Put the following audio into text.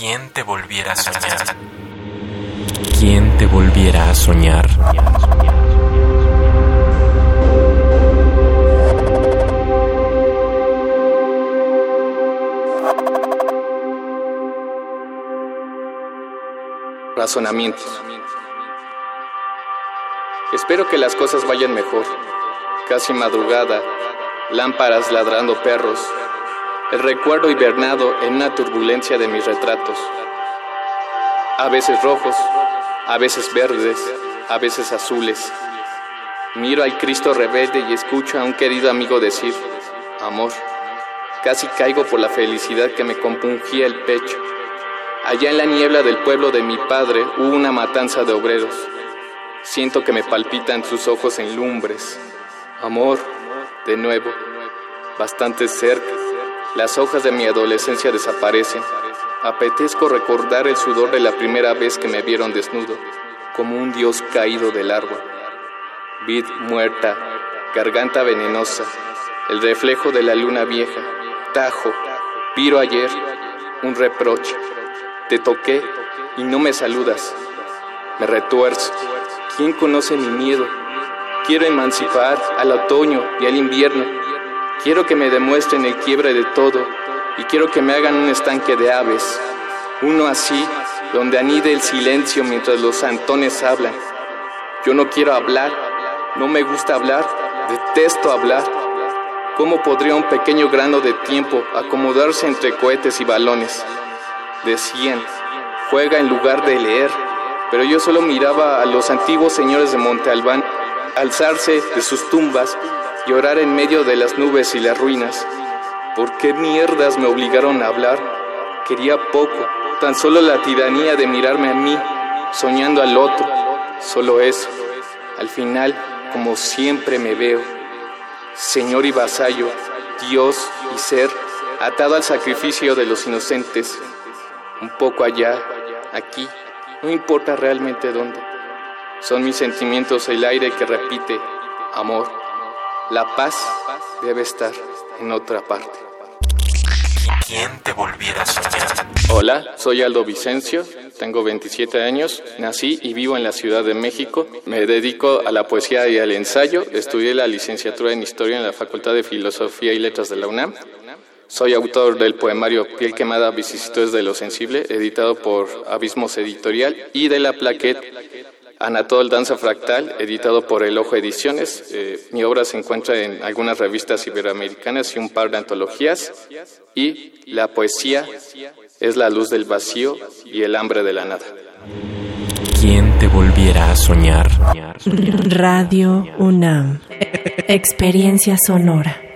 ¿Quién te volviera a soñar? ¿Quién te volviera a soñar? Razonamientos. Espero que las cosas vayan mejor. Casi madrugada, lámparas ladrando perros, el recuerdo hibernado en una turbulencia de mis retratos. A veces rojos, a veces verdes, a veces azules. Miro al Cristo rebelde y escucho a un querido amigo decir, amor. Casi caigo por la felicidad que me compungía el pecho. Allá en la niebla del pueblo de mi padre hubo una matanza de obreros. Siento que me palpitan sus ojos en lumbres. Amor, de nuevo, bastante cerca. Las hojas de mi adolescencia desaparecen. Apetezco recordar el sudor de la primera vez que me vieron desnudo, como un dios caído del árbol. Vid muerta, garganta venenosa, el reflejo de la luna vieja, tajo, piro ayer, un reproche. Te toqué y no me saludas. Me retuerzo. ¿Quién conoce mi miedo? Quiero emancipar al otoño y al invierno Quiero que me demuestren el quiebre de todo y quiero que me hagan un estanque de aves, uno así, donde anide el silencio mientras los santones hablan. Yo no quiero hablar, no me gusta hablar, detesto hablar. ¿Cómo podría un pequeño grano de tiempo acomodarse entre cohetes y balones? Decían, juega en lugar de leer, pero yo solo miraba a los antiguos señores de Monte Albán alzarse de sus tumbas llorar en medio de las nubes y las ruinas. ¿Por qué mierdas me obligaron a hablar? Quería poco, tan solo la tiranía de mirarme a mí, soñando al otro, solo eso. Al final, como siempre me veo, Señor y vasallo, Dios y ser, atado al sacrificio de los inocentes, un poco allá, aquí, no importa realmente dónde. Son mis sentimientos el aire que repite, amor. La paz debe estar en otra parte. ¿Quién te volviera a soñar? Hola, soy Aldo Vicencio, tengo 27 años, nací y vivo en la Ciudad de México. Me dedico a la poesía y al ensayo. Estudié la licenciatura en Historia en la Facultad de Filosofía y Letras de la UNAM. Soy autor del poemario Piel quemada, vicisitudes de lo sensible, editado por Abismos Editorial, y de la plaquette Anatol Danza Fractal, editado por El Ojo Ediciones. Eh, mi obra se encuentra en algunas revistas iberoamericanas y un par de antologías. Y la poesía es la luz del vacío y el hambre de la nada. ¿Quién te volviera a soñar? Radio UNAM. Experiencia sonora.